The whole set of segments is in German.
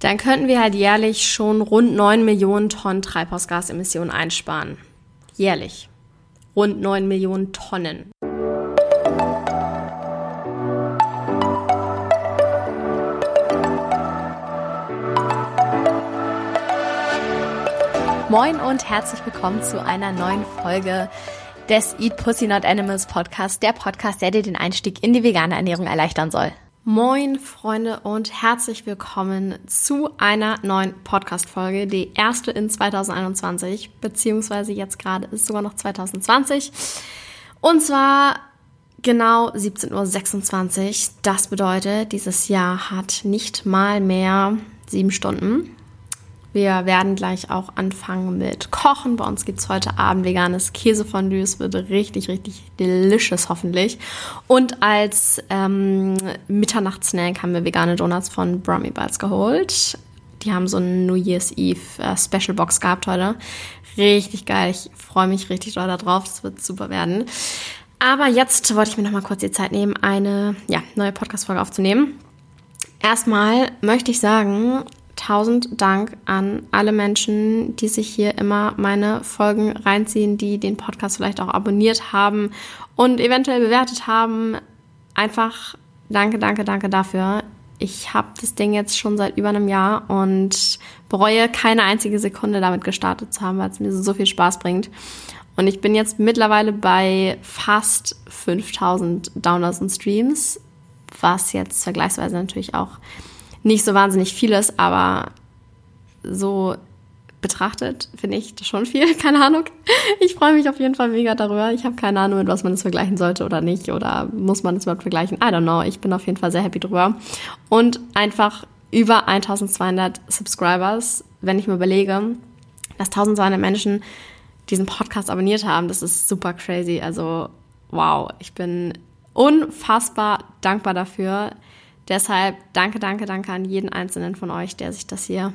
dann könnten wir halt jährlich schon rund 9 Millionen Tonnen Treibhausgasemissionen einsparen. Jährlich. Rund 9 Millionen Tonnen. Moin und herzlich willkommen zu einer neuen Folge des Eat Pussy Not Animals Podcast, der Podcast, der dir den Einstieg in die vegane Ernährung erleichtern soll. Moin Freunde und herzlich willkommen zu einer neuen Podcast-Folge, die erste in 2021, beziehungsweise jetzt gerade ist sogar noch 2020. Und zwar genau 17.26 Uhr. Das bedeutet, dieses Jahr hat nicht mal mehr sieben Stunden. Wir werden gleich auch anfangen mit Kochen. Bei uns gibt es heute Abend veganes Käsefondue. Es wird richtig, richtig delicious hoffentlich. Und als ähm, Mitternachtssnack haben wir vegane Donuts von Brummy Bites geholt. Die haben so eine New Year's Eve äh, Special Box gehabt heute. Richtig geil. Ich freue mich richtig doll darauf. Das wird super werden. Aber jetzt wollte ich mir noch mal kurz die Zeit nehmen, eine ja, neue Podcast-Folge aufzunehmen. Erstmal möchte ich sagen, tausend Dank an alle Menschen, die sich hier immer meine Folgen reinziehen, die den Podcast vielleicht auch abonniert haben und eventuell bewertet haben. Einfach danke, danke, danke dafür. Ich habe das Ding jetzt schon seit über einem Jahr und bereue keine einzige Sekunde damit gestartet zu haben, weil es mir so viel Spaß bringt. Und ich bin jetzt mittlerweile bei fast 5000 Downloads und Streams, was jetzt vergleichsweise natürlich auch nicht so wahnsinnig viel ist, aber so betrachtet finde ich das schon viel. Keine Ahnung. Ich freue mich auf jeden Fall mega darüber. Ich habe keine Ahnung, mit was man das vergleichen sollte oder nicht. Oder muss man es überhaupt vergleichen? I don't know. Ich bin auf jeden Fall sehr happy drüber. Und einfach über 1200 Subscribers, wenn ich mir überlege, dass 1200 Menschen diesen Podcast abonniert haben. Das ist super crazy. Also, wow. Ich bin unfassbar dankbar dafür. Deshalb danke, danke, danke an jeden einzelnen von euch, der sich das hier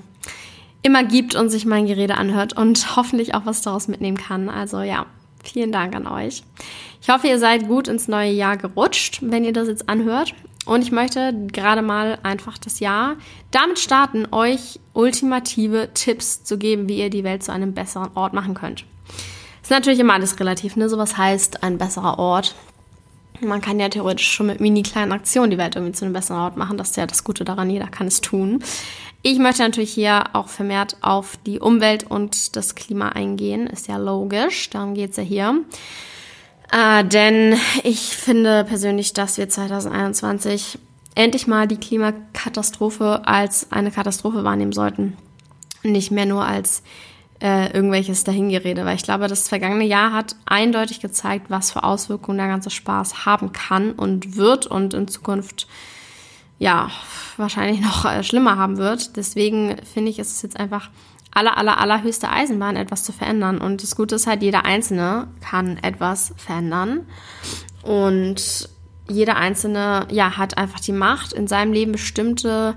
immer gibt und sich mein Gerede anhört und hoffentlich auch was daraus mitnehmen kann. Also ja, vielen Dank an euch. Ich hoffe, ihr seid gut ins neue Jahr gerutscht, wenn ihr das jetzt anhört. Und ich möchte gerade mal einfach das Jahr damit starten, euch ultimative Tipps zu geben, wie ihr die Welt zu einem besseren Ort machen könnt. Ist natürlich immer alles relativ, ne? So was heißt ein besserer Ort. Man kann ja theoretisch schon mit mini kleinen Aktionen die Welt irgendwie zu einem besseren Ort machen. Das ist ja das Gute daran, jeder kann es tun. Ich möchte natürlich hier auch vermehrt auf die Umwelt und das Klima eingehen. Ist ja logisch, darum geht es ja hier. Äh, denn ich finde persönlich, dass wir 2021 endlich mal die Klimakatastrophe als eine Katastrophe wahrnehmen sollten. Nicht mehr nur als äh, irgendwelches Dahingerede, weil ich glaube, das vergangene Jahr hat eindeutig gezeigt, was für Auswirkungen der ganze Spaß haben kann und wird und in Zukunft ja wahrscheinlich noch äh, schlimmer haben wird. Deswegen finde ich, ist es jetzt einfach aller, aller, allerhöchste Eisenbahn, etwas zu verändern. Und das Gute ist halt, jeder Einzelne kann etwas verändern. Und jeder Einzelne, ja, hat einfach die Macht, in seinem Leben bestimmte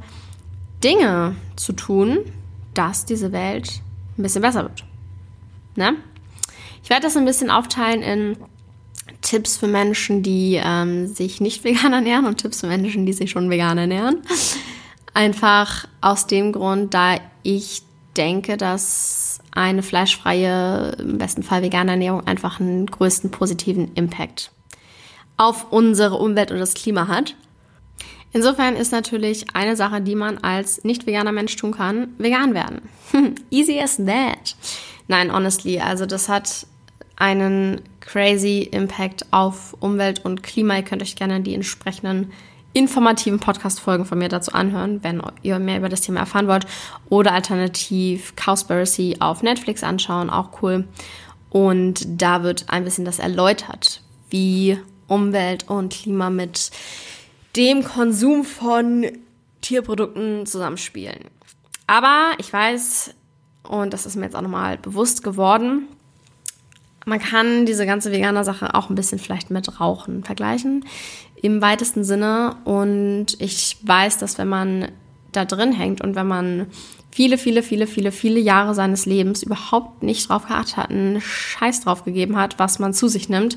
Dinge zu tun, dass diese Welt ein bisschen besser wird. Ne? Ich werde das ein bisschen aufteilen in Tipps für Menschen, die ähm, sich nicht vegan ernähren und Tipps für Menschen, die sich schon vegan ernähren. Einfach aus dem Grund, da ich denke, dass eine fleischfreie, im besten Fall vegane Ernährung einfach einen größten positiven Impact auf unsere Umwelt und das Klima hat. Insofern ist natürlich eine Sache, die man als nicht veganer Mensch tun kann, vegan werden. Easy as that. Nein, honestly, also das hat einen crazy Impact auf Umwelt und Klima. Ihr könnt euch gerne die entsprechenden informativen Podcast-Folgen von mir dazu anhören, wenn ihr mehr über das Thema erfahren wollt. Oder alternativ Cowspiracy auf Netflix anschauen, auch cool. Und da wird ein bisschen das erläutert, wie Umwelt und Klima mit dem Konsum von Tierprodukten zusammenspielen. Aber ich weiß, und das ist mir jetzt auch nochmal bewusst geworden, man kann diese ganze veganer Sache auch ein bisschen vielleicht mit Rauchen vergleichen, im weitesten Sinne. Und ich weiß, dass wenn man da drin hängt und wenn man viele, viele, viele, viele, viele Jahre seines Lebens überhaupt nicht drauf geachtet hat, einen Scheiß drauf gegeben hat, was man zu sich nimmt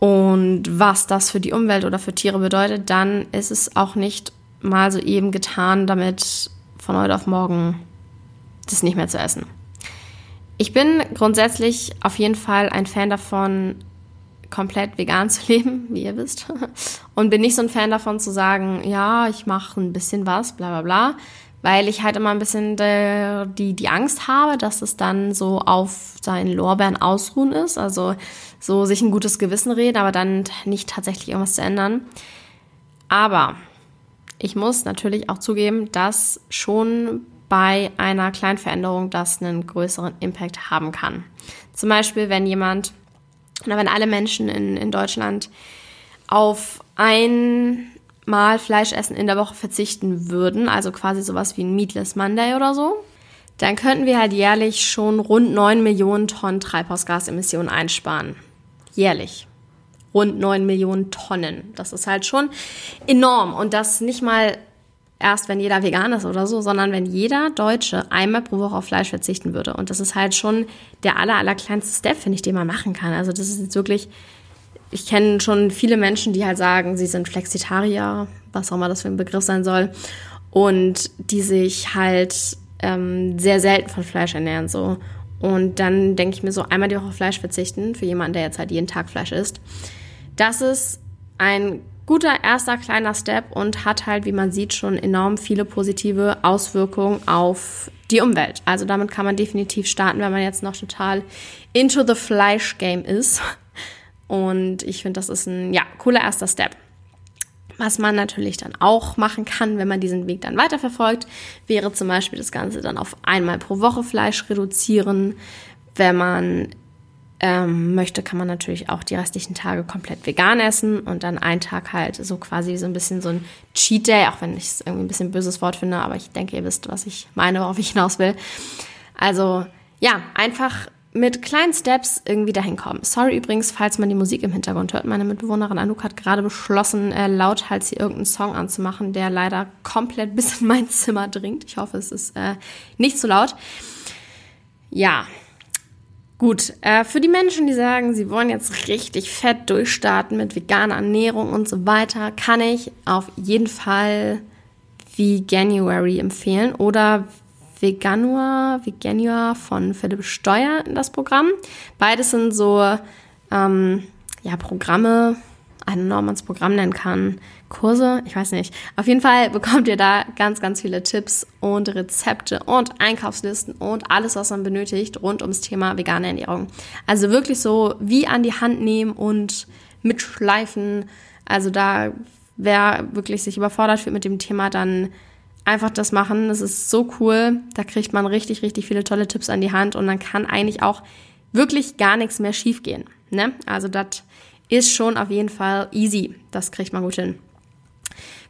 und was das für die Umwelt oder für Tiere bedeutet, dann ist es auch nicht mal so eben getan, damit von heute auf morgen das nicht mehr zu essen. Ich bin grundsätzlich auf jeden Fall ein Fan davon, komplett vegan zu leben, wie ihr wisst. Und bin nicht so ein Fan davon zu sagen, ja, ich mache ein bisschen was, bla bla bla. Weil ich halt immer ein bisschen de, die, die Angst habe, dass es dann so auf seinen Lorbeeren ausruhen ist. Also so sich ein gutes Gewissen reden, aber dann nicht tatsächlich irgendwas zu ändern. Aber ich muss natürlich auch zugeben, dass schon bei einer kleinen Veränderung das einen größeren Impact haben kann. Zum Beispiel, wenn jemand oder wenn alle Menschen in, in Deutschland auf einmal Fleischessen in der Woche verzichten würden, also quasi sowas wie ein Meatless Monday oder so, dann könnten wir halt jährlich schon rund 9 Millionen Tonnen Treibhausgasemissionen einsparen. Jährlich. Rund 9 Millionen Tonnen. Das ist halt schon enorm. Und das nicht mal erst, wenn jeder vegan ist oder so, sondern wenn jeder Deutsche einmal pro Woche auf Fleisch verzichten würde. Und das ist halt schon der aller, aller kleinste Step, finde ich, den man machen kann. Also das ist jetzt wirklich, ich kenne schon viele Menschen, die halt sagen, sie sind Flexitarier, was auch immer das für ein Begriff sein soll, und die sich halt ähm, sehr selten von Fleisch ernähren, so. Und dann denke ich mir so, einmal die Woche Fleisch verzichten, für jemanden, der jetzt halt jeden Tag Fleisch isst. Das ist ein guter erster kleiner Step und hat halt, wie man sieht, schon enorm viele positive Auswirkungen auf die Umwelt. Also damit kann man definitiv starten, wenn man jetzt noch total into the Fleisch Game ist. Und ich finde, das ist ein ja, cooler erster Step. Was man natürlich dann auch machen kann, wenn man diesen Weg dann weiterverfolgt, wäre zum Beispiel das Ganze dann auf einmal pro Woche Fleisch reduzieren. Wenn man ähm, möchte, kann man natürlich auch die restlichen Tage komplett vegan essen und dann einen Tag halt so quasi so ein bisschen so ein Cheat Day, auch wenn ich es irgendwie ein bisschen böses Wort finde, aber ich denke, ihr wisst, was ich meine, worauf ich hinaus will. Also ja, einfach mit kleinen Steps irgendwie dahin kommen. Sorry übrigens, falls man die Musik im Hintergrund hört. Meine Mitbewohnerin Anouk hat gerade beschlossen, äh, lauthals hier irgendeinen Song anzumachen, der leider komplett bis in mein Zimmer dringt. Ich hoffe, es ist äh, nicht zu laut. Ja, Gut, äh, für die Menschen, die sagen, sie wollen jetzt richtig fett durchstarten mit veganer Ernährung und so weiter, kann ich auf jeden Fall Veganuary empfehlen oder Veganua, Veganua von Philipp Steuer in das Programm. Beides sind so ähm, ja, Programme, einen Normans Programm nennen kann, Kurse, ich weiß nicht. Auf jeden Fall bekommt ihr da ganz, ganz viele Tipps und Rezepte und Einkaufslisten und alles, was man benötigt rund ums Thema vegane Ernährung. Also wirklich so wie an die Hand nehmen und mitschleifen. Also da, wer wirklich sich überfordert fühlt mit dem Thema, dann einfach das machen. Das ist so cool. Da kriegt man richtig, richtig viele tolle Tipps an die Hand und dann kann eigentlich auch wirklich gar nichts mehr schiefgehen. Ne? Also das ist schon auf jeden Fall easy. Das kriegt man gut hin.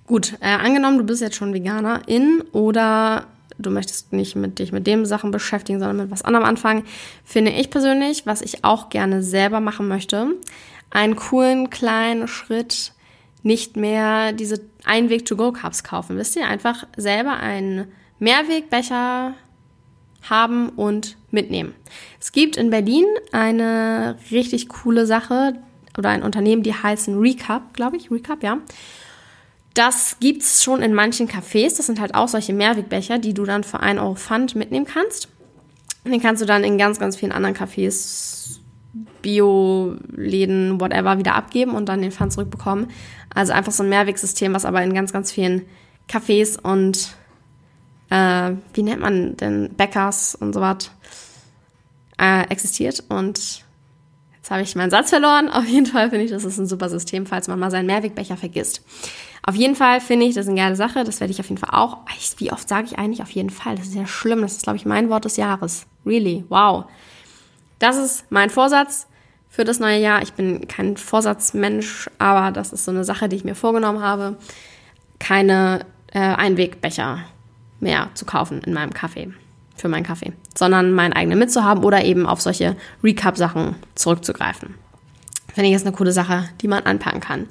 Gut, äh, angenommen, du bist jetzt schon Veganerin oder du möchtest nicht mit dich mit dem Sachen beschäftigen, sondern mit was anderem anfangen, finde ich persönlich, was ich auch gerne selber machen möchte, einen coolen kleinen Schritt, nicht mehr diese Einweg-to-go-Cups kaufen. Wisst ihr, einfach selber einen Mehrwegbecher haben und mitnehmen. Es gibt in Berlin eine richtig coole Sache oder ein Unternehmen, die heißen Recap, glaube ich, Recap, ja. Das gibt's schon in manchen Cafés. Das sind halt auch solche Mehrwegbecher, die du dann für 1 Euro Pfand mitnehmen kannst. Den kannst du dann in ganz, ganz vielen anderen Cafés, Bio-Läden, whatever, wieder abgeben und dann den Pfand zurückbekommen. Also einfach so ein Mehrwegsystem, was aber in ganz, ganz vielen Cafés und äh, wie nennt man denn Bäckers und so was äh, existiert. Und jetzt habe ich meinen Satz verloren. Auf jeden Fall finde ich, das ist ein super System, falls man mal seinen Mehrwegbecher vergisst. Auf jeden Fall finde ich das eine geile Sache. Das werde ich auf jeden Fall auch. Wie oft sage ich eigentlich auf jeden Fall? Das ist ja schlimm. Das ist, glaube ich, mein Wort des Jahres. Really. Wow. Das ist mein Vorsatz für das neue Jahr. Ich bin kein Vorsatzmensch, aber das ist so eine Sache, die ich mir vorgenommen habe. Keine äh, Einwegbecher mehr zu kaufen in meinem Kaffee. Für meinen Kaffee. Sondern meinen eigenen mitzuhaben oder eben auf solche Recap-Sachen zurückzugreifen. Finde ich jetzt eine coole Sache, die man anpacken kann.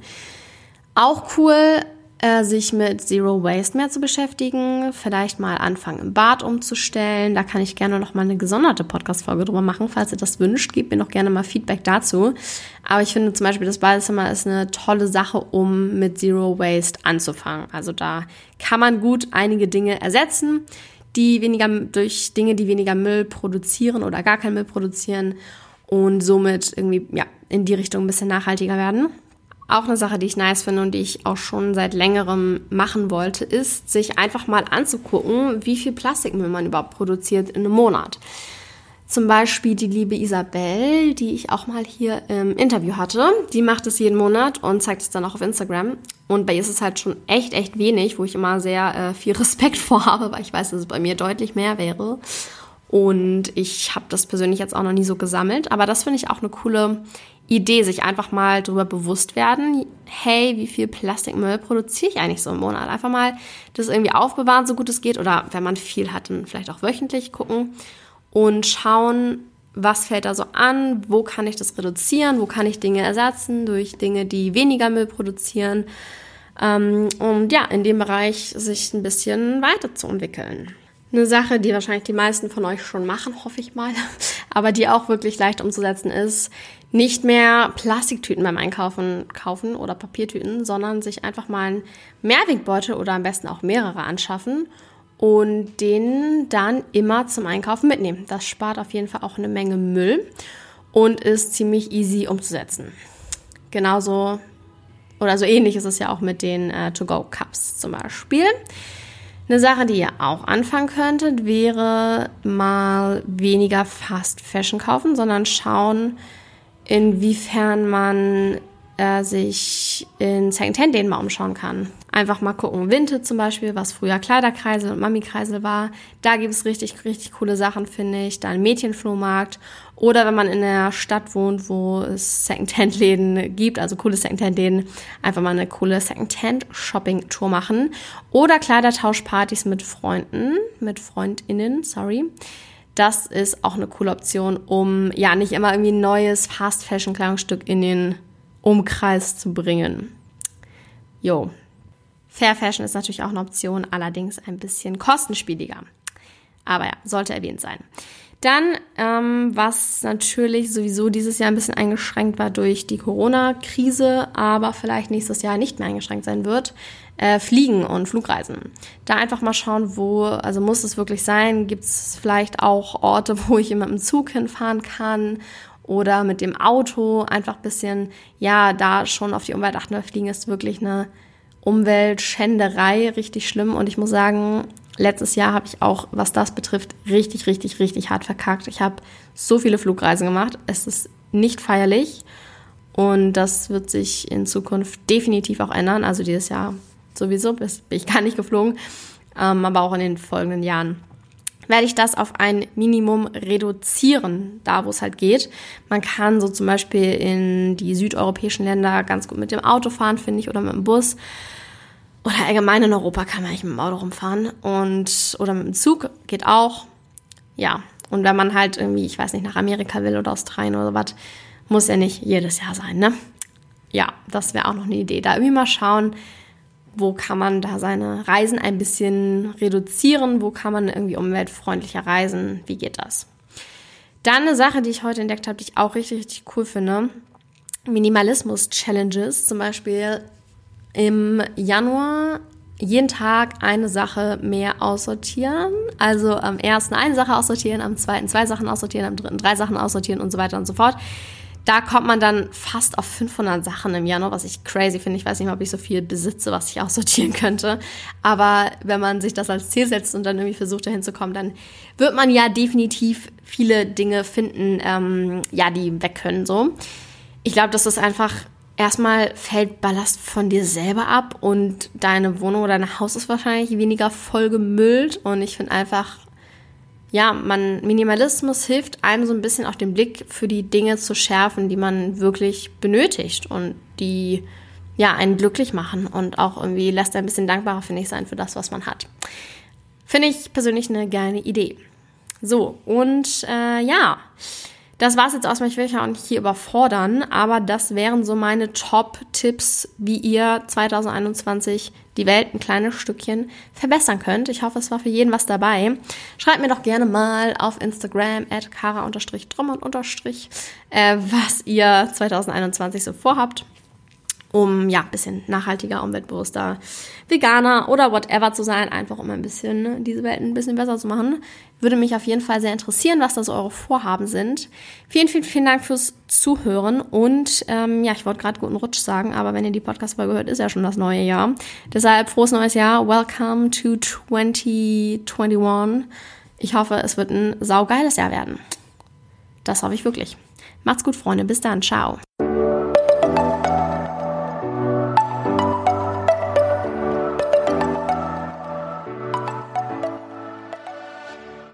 Auch cool äh, sich mit Zero Waste mehr zu beschäftigen, vielleicht mal anfangen im Bad umzustellen. Da kann ich gerne noch mal eine gesonderte Podcast-Folge drüber machen, falls ihr das wünscht. Gebt mir noch gerne mal Feedback dazu. Aber ich finde zum Beispiel, das Badezimmer ist eine tolle Sache, um mit Zero Waste anzufangen. Also da kann man gut einige Dinge ersetzen, die weniger durch Dinge, die weniger Müll produzieren oder gar keinen Müll produzieren und somit irgendwie ja in die Richtung ein bisschen nachhaltiger werden. Auch eine Sache, die ich nice finde und die ich auch schon seit längerem machen wollte, ist, sich einfach mal anzugucken, wie viel Plastikmüll man überhaupt produziert in einem Monat. Zum Beispiel die liebe Isabel, die ich auch mal hier im Interview hatte. Die macht es jeden Monat und zeigt es dann auch auf Instagram. Und bei ihr ist es halt schon echt, echt wenig, wo ich immer sehr äh, viel Respekt vor habe, weil ich weiß, dass es bei mir deutlich mehr wäre. Und ich habe das persönlich jetzt auch noch nie so gesammelt. Aber das finde ich auch eine coole Idee, sich einfach mal darüber bewusst werden, hey, wie viel Plastikmüll produziere ich eigentlich so im Monat? Einfach mal das irgendwie aufbewahren, so gut es geht. Oder wenn man viel hat, dann vielleicht auch wöchentlich gucken und schauen, was fällt da so an, wo kann ich das reduzieren, wo kann ich Dinge ersetzen durch Dinge, die weniger Müll produzieren. Ähm, und ja, in dem Bereich sich ein bisschen weiterzuentwickeln. Eine Sache, die wahrscheinlich die meisten von euch schon machen, hoffe ich mal, aber die auch wirklich leicht umzusetzen ist, nicht mehr Plastiktüten beim Einkaufen kaufen oder Papiertüten, sondern sich einfach mal einen Mehrwegbeutel oder am besten auch mehrere anschaffen und den dann immer zum Einkaufen mitnehmen. Das spart auf jeden Fall auch eine Menge Müll und ist ziemlich easy umzusetzen. Genauso oder so ähnlich ist es ja auch mit den äh, To-Go-Cups zum Beispiel. Eine Sache, die ihr auch anfangen könntet, wäre mal weniger Fast Fashion kaufen, sondern schauen, inwiefern man äh, sich in Secondhand-Läden mal umschauen kann. Einfach mal gucken, Vinted zum Beispiel, was früher Kleiderkreisel und Mami-Kreisel war. Da gibt es richtig, richtig coole Sachen, finde ich. Dann Mädchenflohmarkt. Oder wenn man in der Stadt wohnt, wo es Secondhand-Läden gibt, also coole Secondhand-Läden, einfach mal eine coole Secondhand-Shopping-Tour machen. Oder Kleidertauschpartys mit Freunden, mit FreundInnen, sorry das ist auch eine coole Option, um ja nicht immer irgendwie ein neues Fast Fashion Kleidungsstück in den Umkreis zu bringen. Jo. Fair Fashion ist natürlich auch eine Option, allerdings ein bisschen kostenspieliger. Aber ja, sollte erwähnt sein. Dann, ähm, was natürlich sowieso dieses Jahr ein bisschen eingeschränkt war durch die Corona-Krise, aber vielleicht nächstes Jahr nicht mehr eingeschränkt sein wird, äh, Fliegen und Flugreisen. Da einfach mal schauen, wo, also muss es wirklich sein? Gibt es vielleicht auch Orte, wo ich immer im Zug hinfahren kann oder mit dem Auto? Einfach ein bisschen, ja, da schon auf die Umwelt achten, weil Fliegen ist wirklich eine Umweltschänderei, richtig schlimm. Und ich muss sagen, letztes Jahr habe ich auch, was das betrifft, richtig, richtig, richtig hart verkackt. Ich habe so viele Flugreisen gemacht. Es ist nicht feierlich. Und das wird sich in Zukunft definitiv auch ändern. Also dieses Jahr sowieso bin ich gar nicht geflogen, ähm, aber auch in den folgenden Jahren werde ich das auf ein Minimum reduzieren, da wo es halt geht. Man kann so zum Beispiel in die südeuropäischen Länder ganz gut mit dem Auto fahren, finde ich, oder mit dem Bus. Oder allgemein in Europa kann man eigentlich mit dem Auto rumfahren. Und, oder mit dem Zug geht auch. Ja. Und wenn man halt irgendwie, ich weiß nicht, nach Amerika will oder Australien oder was, muss ja nicht jedes Jahr sein, ne? Ja, das wäre auch noch eine Idee. Da irgendwie mal schauen, wo kann man da seine Reisen ein bisschen reduzieren, wo kann man irgendwie umweltfreundlicher reisen, wie geht das? Dann eine Sache, die ich heute entdeckt habe, die ich auch richtig, richtig cool finde. Minimalismus-Challenges, zum Beispiel im Januar jeden Tag eine Sache mehr aussortieren. Also am ersten eine Sache aussortieren, am zweiten zwei Sachen aussortieren, am dritten drei Sachen aussortieren und so weiter und so fort. Da kommt man dann fast auf 500 Sachen im Januar, was ich crazy finde. Ich weiß nicht mal, ob ich so viel besitze, was ich aussortieren könnte. Aber wenn man sich das als Ziel setzt und dann irgendwie versucht, dahin zu kommen, dann wird man ja definitiv viele Dinge finden, ähm, ja, die weg können, so. Ich glaube, das ist einfach erstmal fällt Ballast von dir selber ab und deine Wohnung oder dein Haus ist wahrscheinlich weniger vollgemüllt und ich finde einfach, ja, man, Minimalismus hilft einem so ein bisschen auch den Blick für die Dinge zu schärfen, die man wirklich benötigt und die, ja, einen glücklich machen und auch irgendwie lässt ein bisschen dankbarer, finde ich, sein für das, was man hat. Finde ich persönlich eine geile Idee. So, und äh, ja, Das war's jetzt aus. Ich will euch auch nicht hier überfordern, aber das wären so meine Top-Tipps, wie ihr 2021 die Welt ein kleines Stückchen verbessern könnt. Ich hoffe, es war für jeden was dabei. Schreibt mir doch gerne mal auf Instagram at kara-drummond- äh, was ihr 2021 so vorhabt um ja ein bisschen nachhaltiger, umweltbewusster, veganer oder whatever zu sein, einfach um ein bisschen ne, diese Welt ein bisschen besser zu machen. Würde mich auf jeden Fall sehr interessieren, was das eure Vorhaben sind. Vielen, vielen, vielen Dank fürs Zuhören und ähm, ja, ich wollte gerade guten Rutsch sagen, aber wenn ihr die Podcast-Folge hört, ist ja schon das neue Jahr. Deshalb frohes neues Jahr, welcome to 2021. Ich hoffe, es wird ein saugeiles Jahr werden. Das hoffe ich wirklich. Macht's gut, Freunde. Bis dann. Ciao.